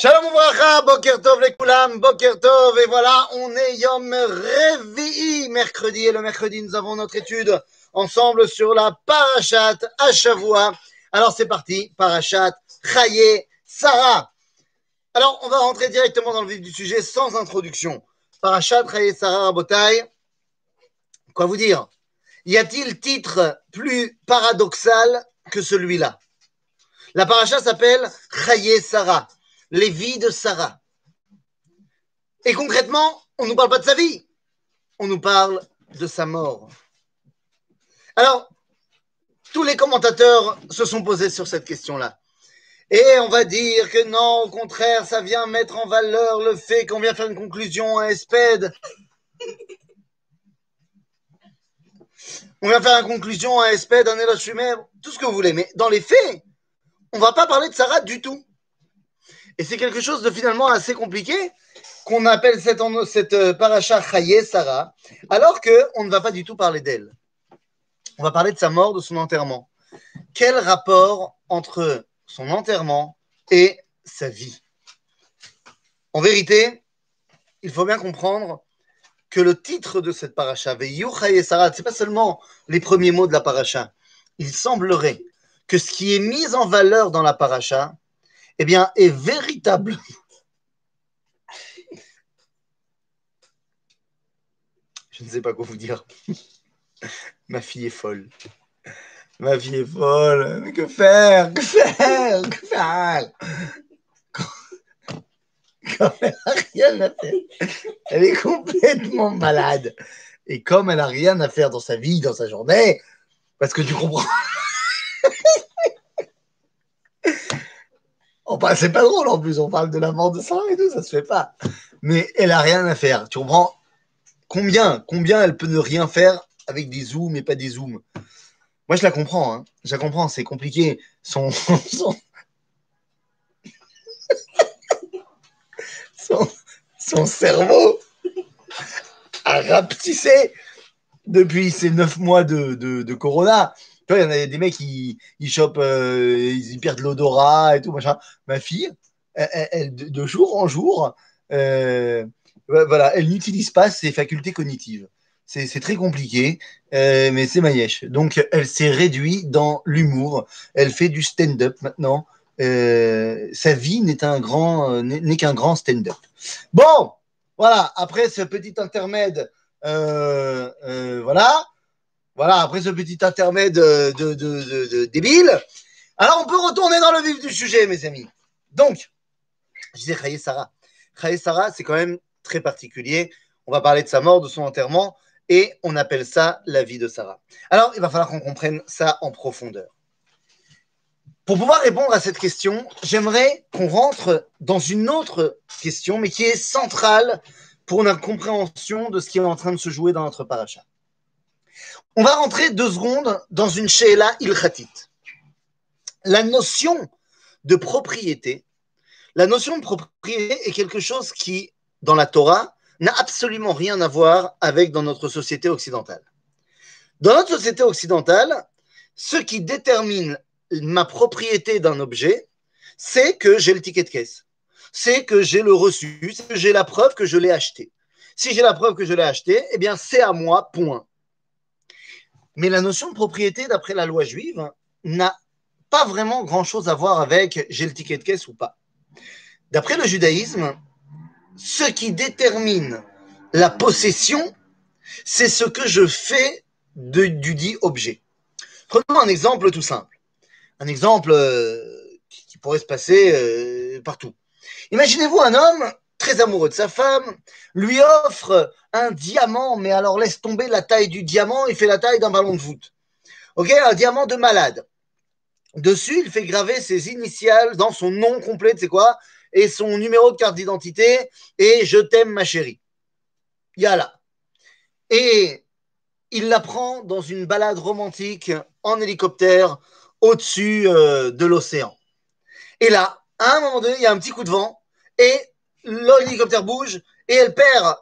Shalom Ouvracha, Boker Tov les Koulam, Boker Tov, et voilà, on est Yom Revi'i, mercredi, et le mercredi, nous avons notre étude ensemble sur la Parashat Ashavua. Alors c'est parti, Parashat Chaye Sarah. Alors on va rentrer directement dans le vif du sujet sans introduction. Parashat Chaye Sarah Rabotai, quoi vous dire? Y a-t-il titre plus paradoxal que celui-là? La paracha s'appelle Chaye Sarah les vies de Sarah. Et concrètement, on ne nous parle pas de sa vie, on nous parle de sa mort. Alors, tous les commentateurs se sont posés sur cette question-là. Et on va dire que non, au contraire, ça vient mettre en valeur le fait qu'on vient faire une conclusion à Espède. On vient faire une conclusion à Espède, en Elochumer, tout ce que vous voulez. Mais dans les faits, on ne va pas parler de Sarah du tout. Et c'est quelque chose de finalement assez compliqué qu'on appelle cette, cette euh, paracha Chaye Sarah, alors qu'on ne va pas du tout parler d'elle. On va parler de sa mort, de son enterrement. Quel rapport entre son enterrement et sa vie? En vérité, il faut bien comprendre que le titre de cette paracha, Veyu Chaye Sarah, ce n'est pas seulement les premiers mots de la paracha. Il semblerait que ce qui est mis en valeur dans la paracha, eh bien, est véritable. Je ne sais pas quoi vous dire. Ma fille est folle. Ma fille est folle. Mais que faire? Que faire? Que faire? Quand elle n'a rien à faire. Elle est complètement malade. Et comme elle n'a rien à faire dans sa vie, dans sa journée, parce que tu comprends. C'est pas drôle en plus, on parle de la mort de Sarah et tout, ça se fait pas. Mais elle a rien à faire. Tu comprends? Combien, combien elle peut ne rien faire avec des zooms et pas des zooms? Moi, je la comprends. Hein. Je la comprends, c'est compliqué. Son, son, cerveau a rapetissé depuis ces neuf mois de Corona il y en a des mecs qui ils chopent, euh, ils perdent l'odorat et tout, machin. Ma fille, elle, de jour en jour, euh, voilà, elle n'utilise pas ses facultés cognitives. C'est très compliqué, euh, mais c'est Mayesh. Donc, elle s'est réduite dans l'humour. Elle fait du stand-up maintenant. sa vie n'est qu'un grand stand-up. Bon, voilà. Après ce petit intermède, voilà. Voilà, après ce petit intermède de, débile. Alors, on peut retourner dans le vif du sujet, mes amis. Donc, je disais Khaye Sarah. Khaye Sarah, c'est quand même très particulier. On va parler de sa mort, de son enterrement, et on appelle ça la vie de Sarah. Alors, il va falloir qu'on comprenne ça en profondeur. Pour pouvoir répondre à cette question, j'aimerais qu'on rentre dans une autre question, mais qui est centrale pour notre compréhension de ce qui est en train de se jouer dans notre paracha. On va rentrer deux secondes dans une Sheila ilkhatit. La notion de propriété, la notion de propriété est quelque chose qui, dans la Torah, n'a absolument rien à voir avec dans notre société occidentale. Dans notre société occidentale, ce qui détermine ma propriété d'un objet, c'est que j'ai le ticket de caisse, c'est que j'ai le reçu, c'est que j'ai la preuve que je l'ai acheté. Si j'ai la preuve que je l'ai acheté, eh bien c'est à moi, point. Mais la notion de propriété, d'après la loi juive, n'a pas vraiment grand-chose à voir avec j'ai le ticket de caisse ou pas. D'après le judaïsme, ce qui détermine la possession, c'est ce que je fais du dit objet. Prenons un exemple tout simple. Un exemple euh, qui pourrait se passer euh, partout. Imaginez-vous un homme très amoureux de sa femme, lui offre un diamant, mais alors laisse tomber la taille du diamant, il fait la taille d'un ballon de foot. Ok, un diamant de malade. Dessus, il fait graver ses initiales dans son nom complet, c'est quoi Et son numéro de carte d'identité, et je t'aime ma chérie. Yala. Et il la prend dans une balade romantique en hélicoptère au-dessus euh, de l'océan. Et là, à un moment donné, il y a un petit coup de vent, et l'hélicoptère bouge et elle perd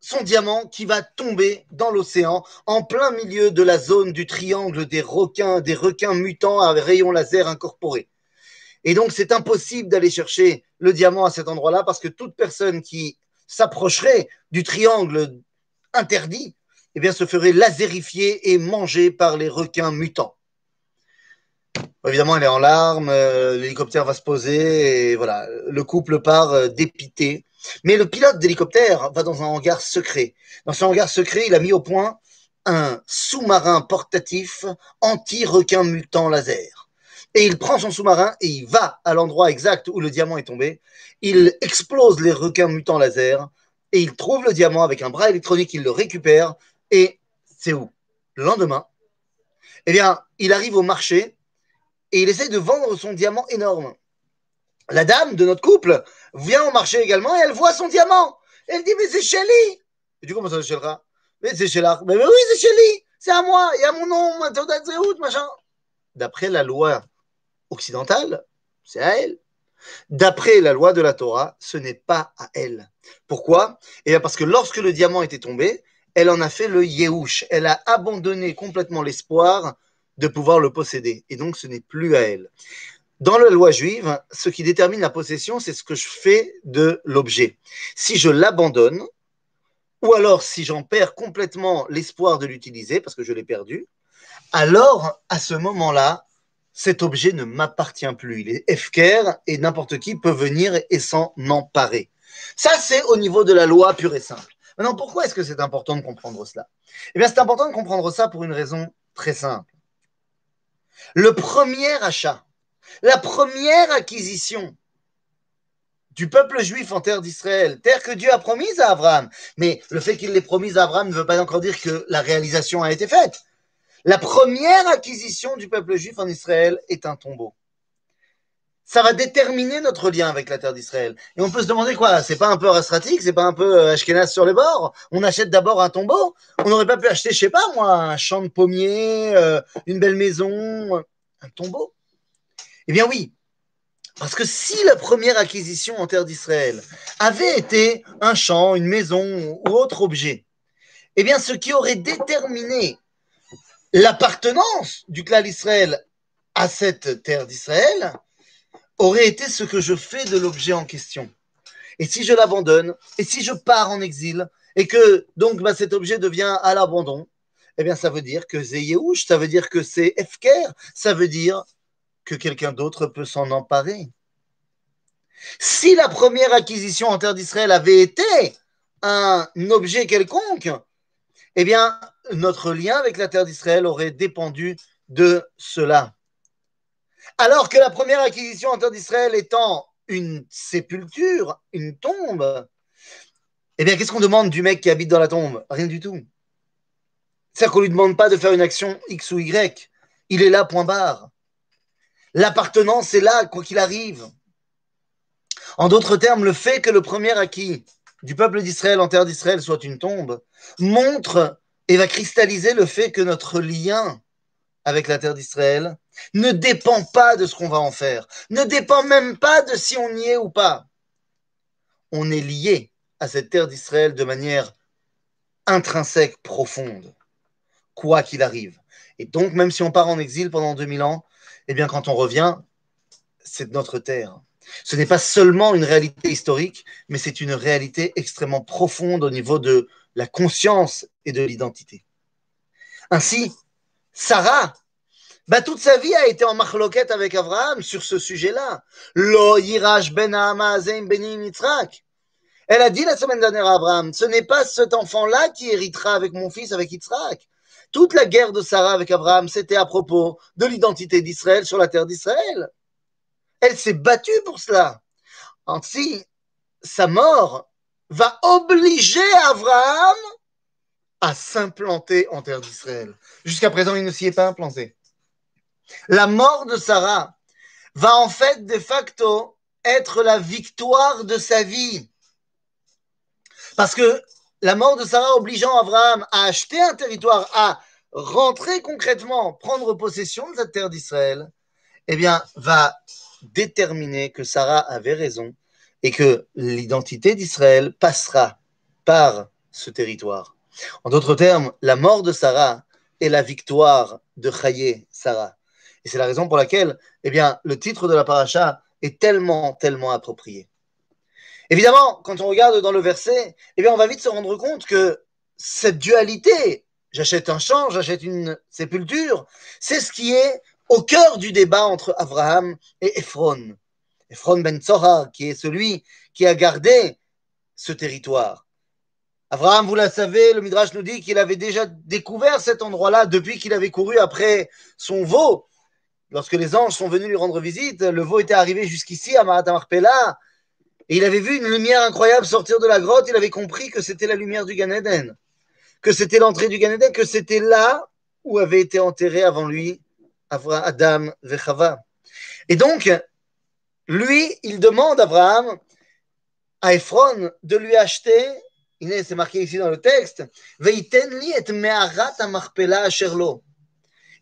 son diamant qui va tomber dans l'océan en plein milieu de la zone du triangle des requins, des requins mutants à rayons laser incorporés. Et donc, c'est impossible d'aller chercher le diamant à cet endroit-là parce que toute personne qui s'approcherait du triangle interdit, eh bien, se ferait lasérifier et manger par les requins mutants. Évidemment, elle est en larmes, euh, l'hélicoptère va se poser et voilà, le couple part euh, dépité. Mais le pilote d'hélicoptère va dans un hangar secret. Dans ce hangar secret, il a mis au point un sous-marin portatif anti-requin mutant laser. Et il prend son sous-marin et il va à l'endroit exact où le diamant est tombé. Il explose les requins mutants laser et il trouve le diamant avec un bras électronique, il le récupère et c'est où? Le lendemain, eh bien, il arrive au marché et il essaie de vendre son diamant énorme. La dame de notre couple vient au marché également et elle voit son diamant. Elle dit, mais c'est Shelly. Et du coup, comment ça, Mais c'est Shelly. Mais, oui, c'est Shelly. C'est à moi. Il y a mon nom, ma machin. D'après la loi occidentale, c'est à elle. D'après la loi de la Torah, ce n'est pas à elle. Pourquoi? Eh bien parce que lorsque le diamant était tombé, elle en a fait le Yehush. Elle a abandonné complètement l'espoir de pouvoir le posséder. Et donc, ce n'est plus à elle. Dans la loi juive, ce qui détermine la possession, c'est ce que je fais de l'objet. Si je l'abandonne, ou alors si j'en perds complètement l'espoir de l'utiliser, parce que je l'ai perdu, alors à ce moment-là, cet objet ne m'appartient plus. Il est efker et n'importe qui peut venir et s'en emparer. Ça, c'est au niveau de la loi pure et simple. Maintenant, pourquoi est-ce que c'est important de comprendre cela? Eh bien, c'est important de comprendre ça pour une raison très simple. Le premier achat, la première acquisition du peuple juif en terre d'Israël, terre que Dieu a promise à Abraham. Mais le fait qu'il l'ait promise à Abraham ne veut pas encore dire que la réalisation a été faite. La première acquisition du peuple juif en Israël est un tombeau. Ça va déterminer notre lien avec la terre d'Israël. Et on peut se demander quoi? C'est pas un peu rastratique C'est pas un peu euh, Ashkenaz sur les bords On achète d'abord un tombeau? On n'aurait pas pu acheter, je sais pas moi, un champ de pommiers, euh, une belle maison, un tombeau? Eh bien oui, parce que si la première acquisition en terre d'Israël avait été un champ, une maison ou autre objet, eh bien ce qui aurait déterminé l'appartenance du clan d'Israël à cette terre d'Israël aurait été ce que je fais de l'objet en question. Et si je l'abandonne, et si je pars en exil, et que donc bah, cet objet devient à l'abandon, eh bien ça veut dire que Yehush, ça veut dire que c'est Efker, ça veut dire que quelqu'un d'autre peut s'en emparer. Si la première acquisition en terre d'Israël avait été un objet quelconque, eh bien, notre lien avec la terre d'Israël aurait dépendu de cela. Alors que la première acquisition en terre d'Israël étant une sépulture, une tombe, eh bien, qu'est-ce qu'on demande du mec qui habite dans la tombe? Rien du tout. C'est-à-dire qu'on ne lui demande pas de faire une action X ou Y. Il est là, point barre. L'appartenance est là, quoi qu'il arrive. En d'autres termes, le fait que le premier acquis du peuple d'Israël en terre d'Israël soit une tombe montre et va cristalliser le fait que notre lien avec la terre d'Israël ne dépend pas de ce qu'on va en faire, ne dépend même pas de si on y est ou pas. On est lié à cette terre d'Israël de manière intrinsèque, profonde, quoi qu'il arrive. Et donc, même si on part en exil pendant 2000 ans, eh bien, quand on revient, c'est notre terre. Ce n'est pas seulement une réalité historique, mais c'est une réalité extrêmement profonde au niveau de la conscience et de l'identité. Ainsi, Sarah, bah, toute sa vie a été en marloquette avec Abraham sur ce sujet-là. Lo yirash ben benin Elle a dit la semaine dernière à Abraham, ce n'est pas cet enfant-là qui héritera avec mon fils, avec Yitzhak. Toute la guerre de Sarah avec Abraham, c'était à propos de l'identité d'Israël sur la terre d'Israël. Elle s'est battue pour cela. Ainsi, sa mort va obliger Abraham à s'implanter en terre d'Israël. Jusqu'à présent, il ne s'y est pas implanté. La mort de Sarah va en fait de facto être la victoire de sa vie. Parce que la mort de Sarah obligeant Abraham à acheter un territoire, à rentrer concrètement, prendre possession de la terre d'Israël, eh bien, va déterminer que Sarah avait raison et que l'identité d'Israël passera par ce territoire. En d'autres termes, la mort de Sarah est la victoire de Chayé Sarah. Et c'est la raison pour laquelle, eh bien, le titre de la paracha est tellement, tellement approprié. Évidemment, quand on regarde dans le verset, eh bien, on va vite se rendre compte que cette dualité, j'achète un champ, j'achète une sépulture, c'est ce qui est au cœur du débat entre Abraham et Ephron. Ephron ben Tzora, qui est celui qui a gardé ce territoire. Abraham, vous le savez, le Midrash nous dit qu'il avait déjà découvert cet endroit-là depuis qu'il avait couru après son veau. Lorsque les anges sont venus lui rendre visite, le veau était arrivé jusqu'ici à Marpella et il avait vu une lumière incroyable sortir de la grotte. Il avait compris que c'était la lumière du Gan Eden, que c'était l'entrée du Gan Eden, que c'était là où avait été enterré avant lui Adam Vechava. Et donc, lui, il demande à Abraham, à Ephron, de lui acheter, c'est marqué ici dans le texte,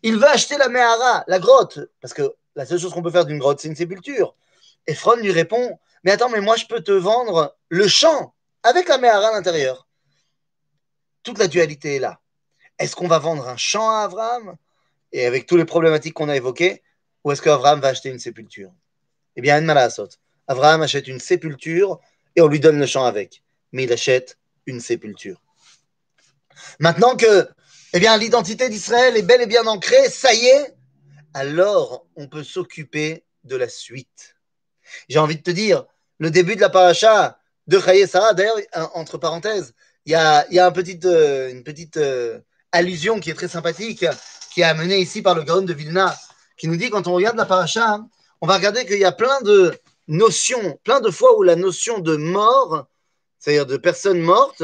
il veut acheter la Mehara, la grotte, parce que la seule chose qu'on peut faire d'une grotte, c'est une sépulture. Ephron lui répond, mais attends, mais moi je peux te vendre le champ avec la Mehara à l'intérieur. Toute la dualité est là. Est-ce qu'on va vendre un champ à Abraham et avec toutes les problématiques qu'on a évoquées, ou est-ce qu'Abraham va acheter une sépulture? Eh bien, Malasot. Abraham achète une sépulture et on lui donne le champ avec. Mais il achète une sépulture. Maintenant que eh bien, l'identité d'Israël est bel et bien ancrée, ça y est, alors on peut s'occuper de la suite. J'ai envie de te dire, le début de la paracha de Chaye Sarah, d'ailleurs, entre parenthèses, il y a, euh, une petite euh, allusion qui est très sympathique qui est amené ici par le Gaon de Vilna, qui nous dit quand on regarde la paracha, on va regarder qu'il y a plein de notions, plein de fois où la notion de mort, c'est-à-dire de personne morte,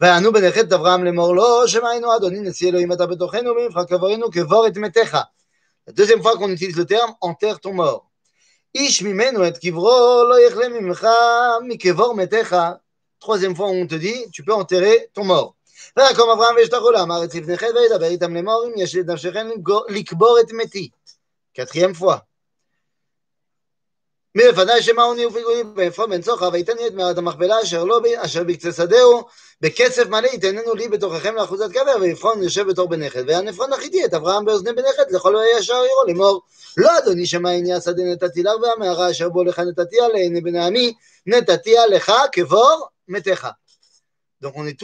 ויענו בנכד אברהם לאמור לו, שמענו אדוני נשיא אלוהים אתה בתוכנו, ומבחר קברינו קבור את מתיך. La deuxième fois qu'on utilise le terme, enterre ton mort. איש ממנו את קברו לא יכלה ממך מקבור מתיך. Troisième fois, on te dit, tu peux enterrer ton mort. ויקום אברהם וישתחו לעם הארץ לפני חטא וידבר איתם לאמור אם יש לנפשכם לקבור את מתי. quatrième fois. מלפני שמעוני ופיגוני באפרים בן צוחר ויתן לי את מערת המכפלה אשר לא אשר בקצה שדהו בכסף מלא יתננו לי בתוככם לאחוזת קבר ועפרון יושב בתור בנכד. ויען עפרון החיתי את אברהם באוזני בנכד לכל הישר עירו לאמור לא אדוני שמעיני השדה נתתי לך והמערה אשר בו לך נתתיה לעיני בני עמי נתתיה לך כבור מתך. Donc on est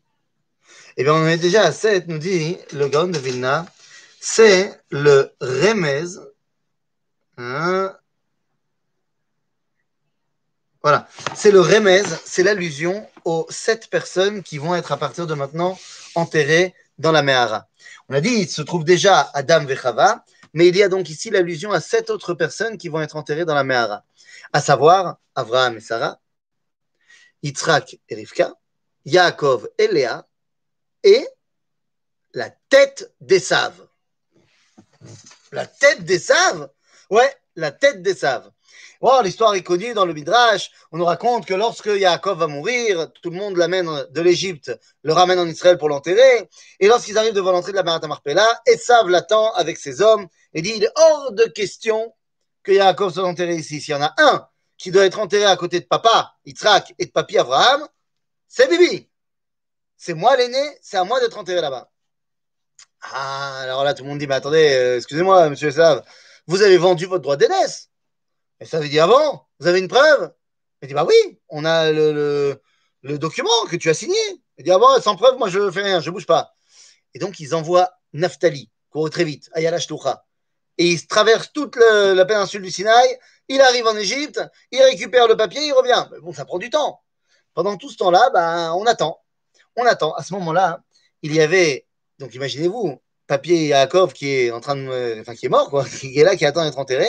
Eh bien, on est déjà à 7, nous dit le Gaon de Vilna. C'est le remez. Hein. Voilà. C'est le remez, c'est l'allusion aux sept personnes qui vont être à partir de maintenant enterrées dans la Mehara. On a dit, il se trouve déjà Adam Vechava, mais il y a donc ici l'allusion à sept autres personnes qui vont être enterrées dans la Mehara, à savoir Abraham et Sarah, Yitzhak et Rivka, Yaakov et Léa, et la tête des saves. La tête des saves? Ouais, la tête des saves. Bon, l'histoire est connue dans le Midrash. On nous raconte que lorsque Yaakov va mourir, tout le monde l'amène de l'Égypte, le ramène en Israël pour l'enterrer. Et lorsqu'ils arrivent devant l'entrée de la Marat Marpella, Esav l'attend avec ses hommes et dit il est hors de question que Yaakov soit enterré ici. S'il y en a un qui doit être enterré à côté de papa, Yitzhak, et de papi Abraham, c'est Bibi. C'est moi l'aîné, c'est à moi d'être enterré là-bas. Ah, alors là, tout le monde dit, mais attendez, euh, excusez-moi, monsieur Esav, vous avez vendu votre droit d'aînesse. Et ça veut avant, vous avez une preuve Il dit, bah oui, on a le, document que tu as signé. Il dit, ah bon, sans preuve, moi je fais rien, je bouge pas. Et donc, ils envoient Naftali, court très vite, Ayala Toucha. Et ils traversent toute la péninsule du Sinaï, il arrive en Égypte, il récupère le papier, il revient. bon, ça prend du temps. Pendant tout ce temps-là, ben, on attend. On attend. À ce moment-là, il y avait, donc imaginez-vous, papier Yaakov qui est en train de, enfin, qui est mort, quoi, qui est là, qui attend d'être enterré.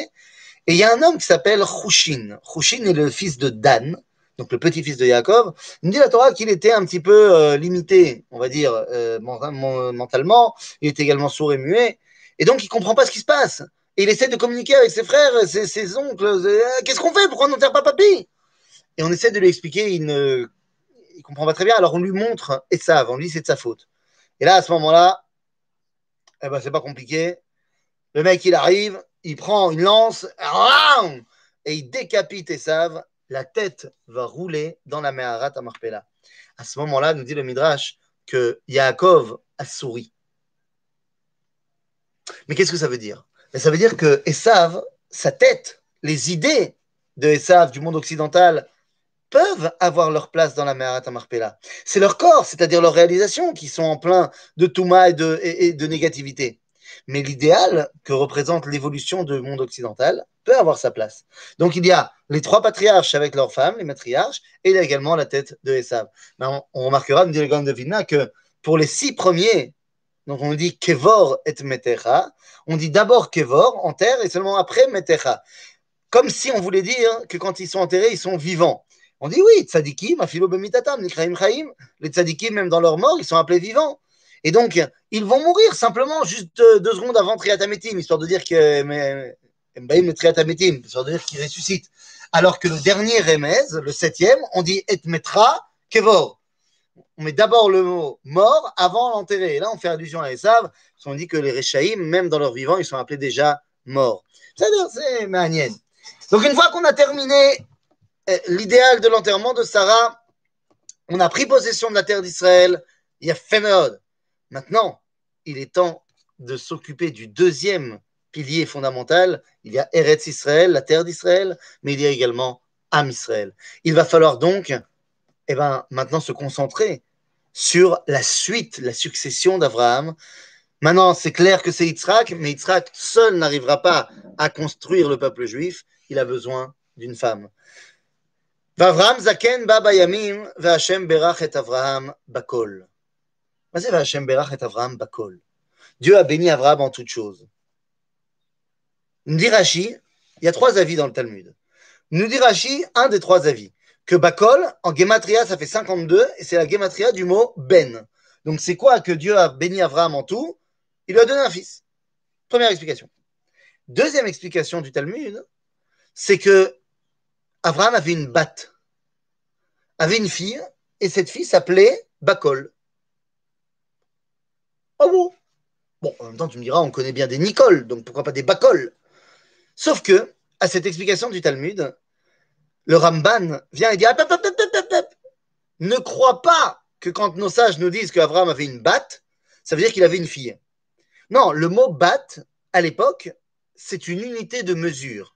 Et il y a un homme qui s'appelle Chushin. Chushin est le fils de Dan, donc le petit-fils de Yaakov. Il me dit la Torah qu'il était un petit peu euh, limité, on va dire, euh, mentalement. Il est également sourd et muet. Et donc, il comprend pas ce qui se passe. Et il essaie de communiquer avec ses frères, ses, ses oncles. Euh, qu'est-ce qu'on fait? Pourquoi on n'enterre pas papy? Et on essaie de lui expliquer. Il ne il comprend pas très bien. Alors, on lui montre et on lui dit c'est de sa faute. Et là, à ce moment-là, eh ben, c'est pas compliqué. Le mec, il arrive, il prend une lance, et il décapite Esav. La tête va rouler dans la Meharat à Marpella. À ce moment-là, nous dit le Midrash que Yaakov a souri. Mais qu'est-ce que ça veut dire? Ben, Ça veut dire que Esav, sa tête, les idées de Esav du monde occidental peuvent avoir leur place dans la Meharat Marpella. C'est leur corps, c'est-à-dire leurs réalisations, qui sont en plein de touma et de, négativité. Mais l'idéal que représente l'évolution du monde occidental peut avoir sa place. Donc il y a les trois patriarches avec leurs femmes, les matriarches, et il y a également la tête de Esav. On, on, remarquera, nous dit le grand de que pour les six premiers, donc on dit Kevor et Metecha, on dit d'abord Kevor en terre et seulement après Metecha. Comme si on voulait dire que quand ils sont enterrés, ils sont vivants. On dit oui, tzadikim, afilo bemitatam, nikraim chaim. Les tzadikim, même dans leur mort, ils sont appelés vivants. Et donc, ils vont mourir simplement juste deux secondes avant Triatametim, histoire de dire que Mbaïm Triatametim, histoire de dire qu'ils ressuscitent. Alors que le dernier Remez, le septième, on dit et metra kevor. On met d'abord le mot mort avant l'enterrer. Et là, on fait allusion à Esav, parce qu'on dit que les Rechaïm, même dans leur vivant, ils sont appelés déjà morts. C'est-à-dire, c'est manienne. Donc, une fois qu'on a terminé l'idéal de l'enterrement de Sarah, on a pris possession de la terre d'Israël, il y a Féméod. Maintenant, il est temps de s'occuper du deuxième pilier fondamental. Il y a Eretz Israël, la terre d'Israël, mais il y a également Am Israël. Il va falloir donc, eh ben, maintenant se concentrer sur la suite, la succession d'Abraham. Maintenant, c'est clair que c'est Yitzhak, mais Yitzhak seul n'arrivera pas à construire le peuple juif. Il a besoin d'une femme. ואברהם זקן בא בימים, והשם ברך את אברהם בכל. מה זה והשם ברך את אברהם בכל? Dieu a béni Abraham en toutes choses. Nous dit Rashi, il y a trois avis dans le Talmud. Nous dit Rashi, un des trois avis, que Bakol, en Gematria, ça fait 52, et c'est la Gematria du mot Ben. Donc c'est quoi que Dieu a béni Abraham en tout Il lui a donné un fils. Première explication. Deuxième explication du Talmud, c'est que Abraham avait une batte, avait une fille, et cette fille s'appelait Bacol. Oh bon? Bon, en même temps, tu me diras, on connaît bien des Nicole, donc pourquoi pas des Bacol? Sauf que, à cette explication du Talmud, le Ramban vient et dit Ne crois pas que quand nos sages nous disent qu'Abraham avait une batte, ça veut dire qu'il avait une fille. Non, le mot batte, à l'époque, c'est une unité de mesure.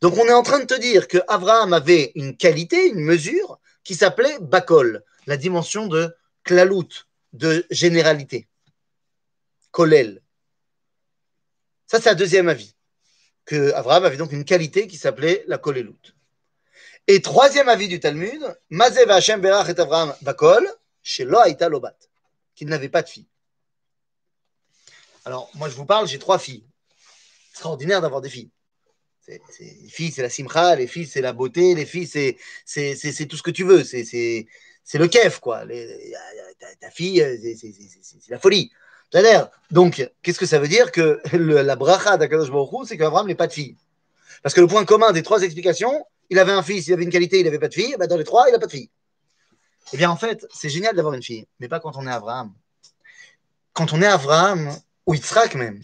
Donc on est en train de te dire que Abraham avait une qualité, une mesure qui s'appelait Bakol, la dimension de klalout, de généralité. Kolel. Ça, c'est un deuxième avis. Que Abraham avait donc une qualité qui s'appelait la kolelut. Et troisième avis du Talmud, Mazev Hashem Berach et Abraham Bakol, chez Loaïta Lobat, qu'il n'avait pas de fille. Alors, moi, je vous parle, j'ai trois filles. Extraordinaire d'avoir des filles les filles, c'est la simcha, les filles, c'est la beauté, les filles, c'est, c'est, tout ce que tu veux, c'est, c'est, le kef, quoi. ta, fille, c'est, la folie. Donc, qu'est-ce que ça veut dire que la bracha d'Akadosh Baruch c'est qu'Abraham n'est pas de fille? Parce que le point commun des trois explications, il avait un fils, il avait une qualité, il n'avait pas de fille, ben dans les trois, il n'a pas de fille. Eh bien, en fait, c'est génial d'avoir une fille, mais pas quand on est Abraham. Quand on est Abraham, ou Yitzhak même,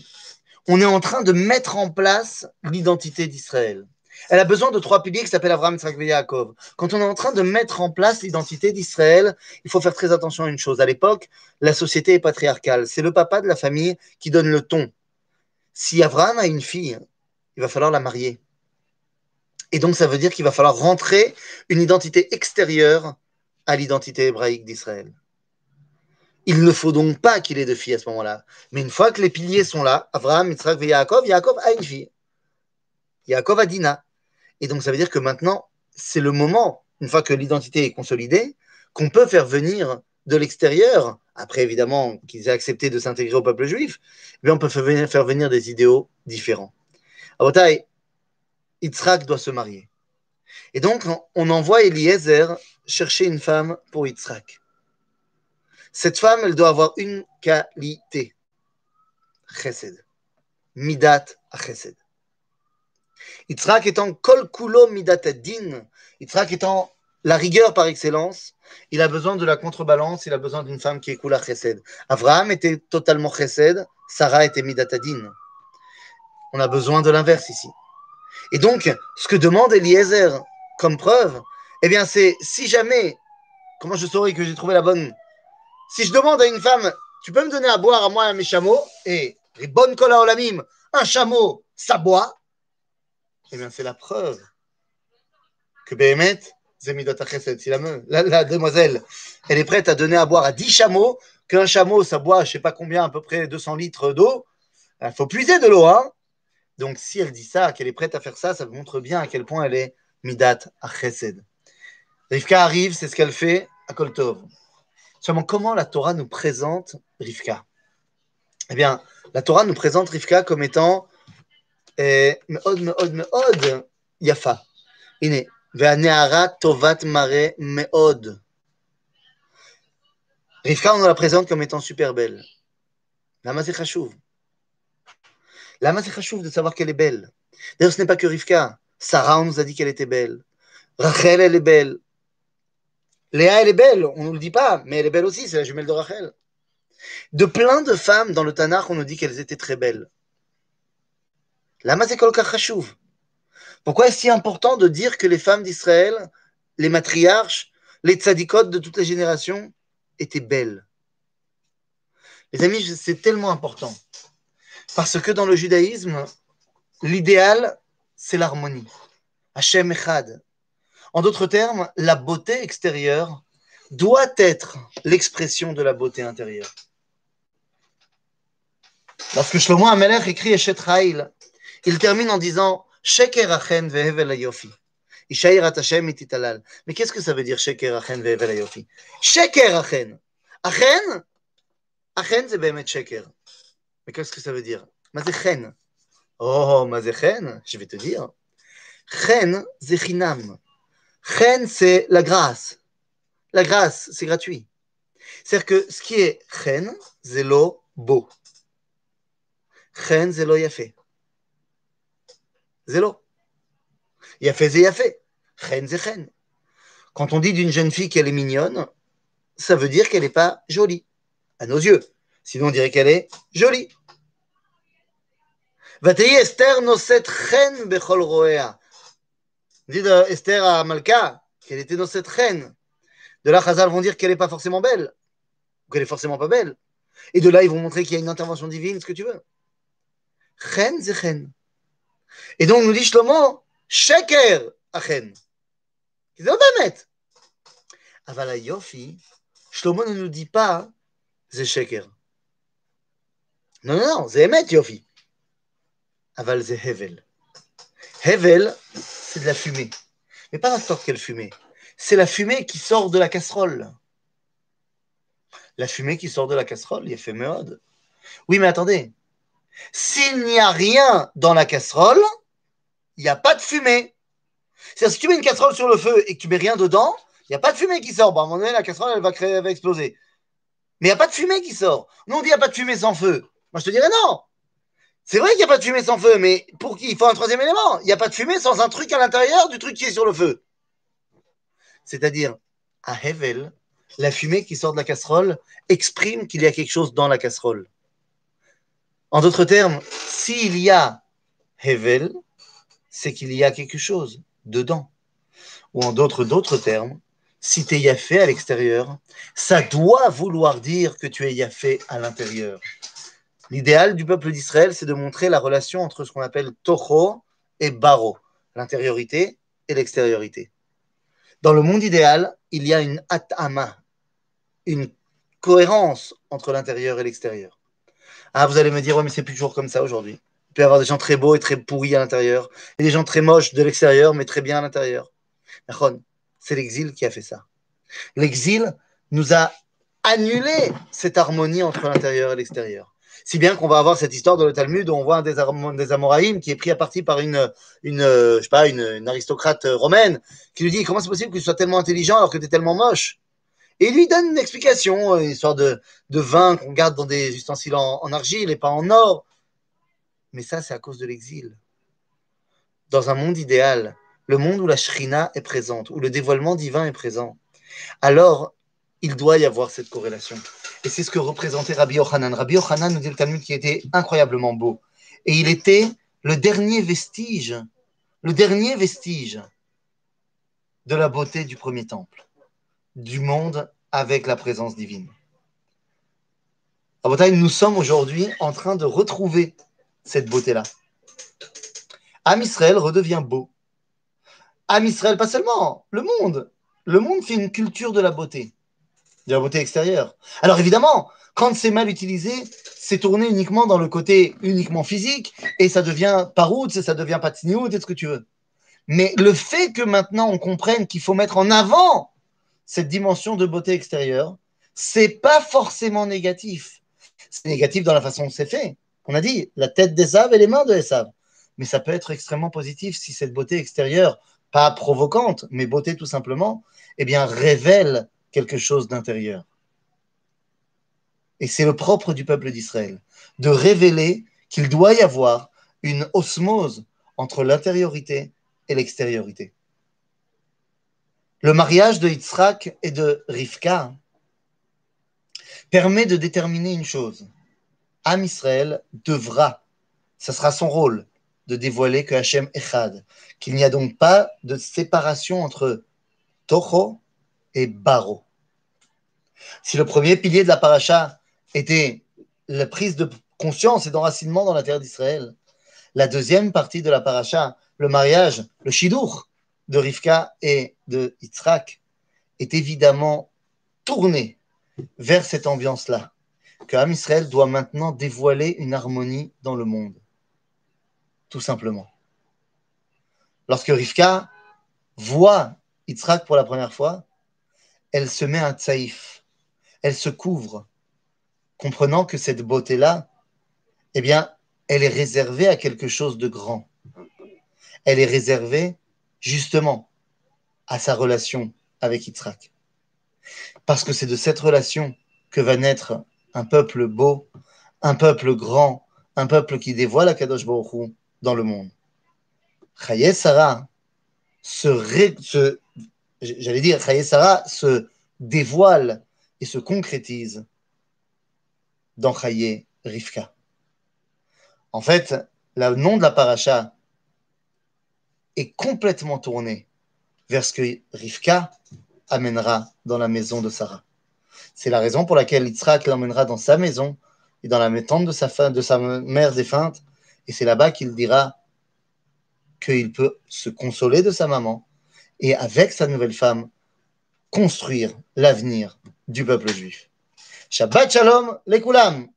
on est en train de mettre en place l'identité d'Israël. Elle a besoin de trois piliers qui s'appellent Abraham, Yitzhak et Yaakov. Quand on est en train de mettre en place l'identité d'Israël, il faut faire très attention à une chose. À l'époque, la société est patriarcale. C'est le papa de la famille qui donne le ton. Si Abraham a une fille, il va falloir la marier. Et donc, ça veut dire qu'il va falloir rentrer une identité extérieure à l'identité hébraïque d'Israël. Il ne faut donc pas qu'il ait de filles à ce moment-là. Mais une fois que les piliers sont là, Abraham, Yitzhak et Yaakov, Yaakov a une fille. Yaakov a Dina. Et donc, ça veut dire que maintenant, c'est le moment, une fois que l'identité est consolidée, qu'on peut faire venir de l'extérieur, après évidemment qu'ils aient accepté de s'intégrer au peuple juif, mais on peut faire venir, des idéaux différents. À Botaï, Yitzhak doit se marier. Et donc, on envoie Eliezer chercher une femme pour Yitzhak. Cette femme, elle doit avoir une qualité. Chesed. Midat a chesed. Yitzhak étant kol kulo midat din, Yitzhak étant la rigueur par excellence, il a besoin de la contrebalance, il a besoin d'une femme qui est kula chesed. Abraham était totalement chesed, Sarah était midat din. On a besoin de l'inverse ici. Et donc, ce que demande Eliezer comme preuve, eh bien, c'est si jamais, comment je saurais que j'ai trouvé la bonne Si je demande à une femme, tu peux me donner à boire à moi et à mes chameaux, et les bonnes colas un chameau, ça boit, eh bien, c'est la preuve que Béhémet, si la, la, la demoiselle, elle est prête à donner à boire à 10 chameaux, qu'un chameau, ça boit, je sais pas combien, à peu près 200 litres d'eau, il faut puiser de l'eau, hein donc, si elle dit ça, qu'elle est prête à faire ça, ça montre bien à quel point elle est midat à chesed. Rivka arrive, c'est ce qu'elle fait à Koltov. Seulement, comment la Torah nous présente Rivka? Eh bien, la Torah nous présente Rivka comme étant eh, meod, meod, meod, yafa. Tovat mare meod. Rivka, on nous la présente comme étant super belle. Lama c'est chachouv. Lama c'est de savoir qu'elle est belle. D'ailleurs, ce n'est pas que Rivka. Sarah, on nous a dit qu'elle était belle. Rachel, elle est belle. Léa, elle est belle, on ne nous le dit pas, mais elle est belle aussi, c'est la jumelle de Rachel. De plein de femmes dans le Tanakh, on nous dit qu'elles étaient très belles. Lama c'est chachouv. Pourquoi est-ce si important de dire que les femmes d'Israël, les matriarches, les tzadikot de toutes les générations, étaient belles? Les amis, c'est tellement important. Parce que dans le judaïsme, l'idéal, c'est l'harmonie. Hachem Echad. En d'autres termes, la beauté extérieure doit être l'expression de la beauté intérieure. Lorsque Shlomo Amelech écrit Eshet Ha'il, il termine en disant Sheker achen vehevel ititalal. Mais qu'est-ce que ça veut dire Sheker achen vehevel ayofi Sheker achen. Achen Achen, c'est Behemet Sheker. Mais qu'est-ce que ça veut dire? Mazechen. Oh, Mazechen, je vais te dire. Chen. Chen, c'est la grâce. La grâce, c'est gratuit. C'est-à-dire que ce qui est Chen, c'est l'eau beau. Chen, c'est l'eau yafé. C'est l'eau. Yafé, c'est yafé. Chen, c'est Chen. Quand on dit d'une jeune fille qu'elle est mignonne, ça veut dire qu'elle n'est pas jolie, à nos yeux. Sinon, on dirait qu'elle est jolie. Esther chen dit euh, Esther à Malka qu'elle était dans cette reine. De là, Chazal vont dire qu'elle n'est pas forcément belle, qu'elle est forcément pas belle. Et de là, ils vont montrer qu'il y a une intervention divine, ce que tu veux. Chen, c'est Chen. Et donc, nous dit Shlomo, Sheker à Chen. C'est Obamet. Avala Yofi, Shlomo ne nous dit pas, c'est Sheker. Non, non, non, c'est Emet Yofi. Aval, c'est Hevel. Hevel, c'est de la fumée. Mais pas n'importe quelle fumée. C'est la fumée qui sort de la casserole. La fumée qui sort de la casserole, il fait mode. Oui, mais attendez. S'il n'y a rien dans la casserole, il n'y a pas de fumée. C'est-à-dire, si tu mets une casserole sur le feu et que tu mets rien dedans, il n'y a pas de fumée qui sort. Bon, à un moment donné, la casserole, elle va, créer, elle va exploser. Mais il n'y a pas de fumée qui sort. Nous, on dit il n'y a pas de fumée sans feu. Moi, je te dirais non. C'est vrai qu'il n'y a pas de fumée sans feu, mais pour qui? Il faut un troisième élément. Il n'y a pas de fumée sans un truc à l'intérieur du truc qui est sur le feu. C'est-à-dire, à Hevel, la fumée qui sort de la casserole exprime qu'il y a quelque chose dans la casserole. En d'autres termes, s'il y a Hevel, c'est qu'il y a quelque chose dedans. Ou en d'autres d'autres termes, si tu es yafé à l'extérieur, ça doit vouloir dire que tu es yafé à l'intérieur. L'idéal du peuple d'Israël, c'est de montrer la relation entre ce qu'on appelle Toho et Baro, l'intériorité et l'extériorité. Dans le monde idéal, il y a une atama, une cohérence entre l'intérieur et l'extérieur. Ah, vous allez me dire, ouais, mais c'est plus toujours comme ça aujourd'hui. Il peut y avoir des gens très beaux et très pourris à l'intérieur, et des gens très moches de l'extérieur, mais très bien à l'intérieur. C'est l'exil qui a fait ça. L'exil nous a annulé cette harmonie entre l'intérieur et l'extérieur. Si bien qu'on va avoir cette histoire dans le Talmud où on voit un des, des Amoraïm qui est pris à partie par une, une, je sais pas, une, aristocrate romaine qui lui dit Comment c'est possible que tu sois tellement intelligent alors que tu es tellement moche? Et il lui donne une explication, une histoire de, de vin qu'on garde dans des ustensiles en, argile et pas en or. Mais ça, c'est à cause de l'exil. Dans un monde idéal, le monde où la shrina est présente, où le dévoilement divin est présent, alors il doit y avoir cette corrélation. Et c'est ce que représentait Rabbi Yochanan. Rabbi Yochanan nous dit le Talmud qui était incroyablement beau. Et il était le dernier vestige, le dernier vestige de la beauté du premier temple, du monde avec la présence divine. À nous sommes aujourd'hui en train de retrouver cette beauté-là. Am Israël redevient beau. Am Israël, pas seulement, le monde. Le monde fait une culture de la beauté de la beauté extérieure. Alors évidemment, quand c'est mal utilisé, c'est tourné uniquement dans le côté uniquement physique et ça devient parout, ça devient patiniout, et ce que tu veux. Mais le fait que maintenant on comprenne qu'il faut mettre en avant cette dimension de beauté extérieure, c'est pas forcément négatif. C'est négatif dans la façon dont c'est fait. On a dit la tête des et les mains de Esav. Mais ça peut être extrêmement positif si cette beauté extérieure, pas provocante, mais beauté tout simplement, eh bien révèle quelque chose d'intérieur. Et c'est le propre du peuple d'Israël, de révéler qu'il doit y avoir une osmose entre l'intériorité et l'extériorité. Le mariage de Yitzhak et de Rivka permet de déterminer une chose. Am Israël devra, ce sera son rôle, de dévoiler que Hachem Echad, qu'il n'y a donc pas de séparation entre Toho et Baro. Si le premier pilier de la paracha était la prise de conscience et d'enracinement dans la terre d'Israël, la deuxième partie de la paracha, le mariage, le shidur de Rivka et de Yitzhak, est évidemment tourné vers cette ambiance-là, que Am Israël doit maintenant dévoiler une harmonie dans le monde. Tout simplement. Lorsque Rivka voit Yitzhak pour la première fois, elle se met un tsaïf, elle se couvre, comprenant que cette beauté-là, eh bien, elle est réservée à quelque chose de grand. Elle est réservée justement à sa relation avec Yitzhak. Parce que c'est de cette relation que va naître un peuple beau, un peuple grand, un peuple qui dévoile la Kadosh Baruch dans le monde. Chaye Sarah j'allais dire, Sarah se dévoile et se concrétise dans Chaye Rivka. En fait, le nom de la paracha est complètement tourné vers ce que Rivka amènera dans la maison de Sarah. C'est la raison pour laquelle Yitzhak l'emmènera dans sa maison et dans la tente de sa, de sa mère défunte. Et c'est là-bas qu'il dira qu'il peut se consoler de sa maman et avec sa nouvelle femme, construire l'avenir du peuple juif. Shabbat Shalom, les Koulam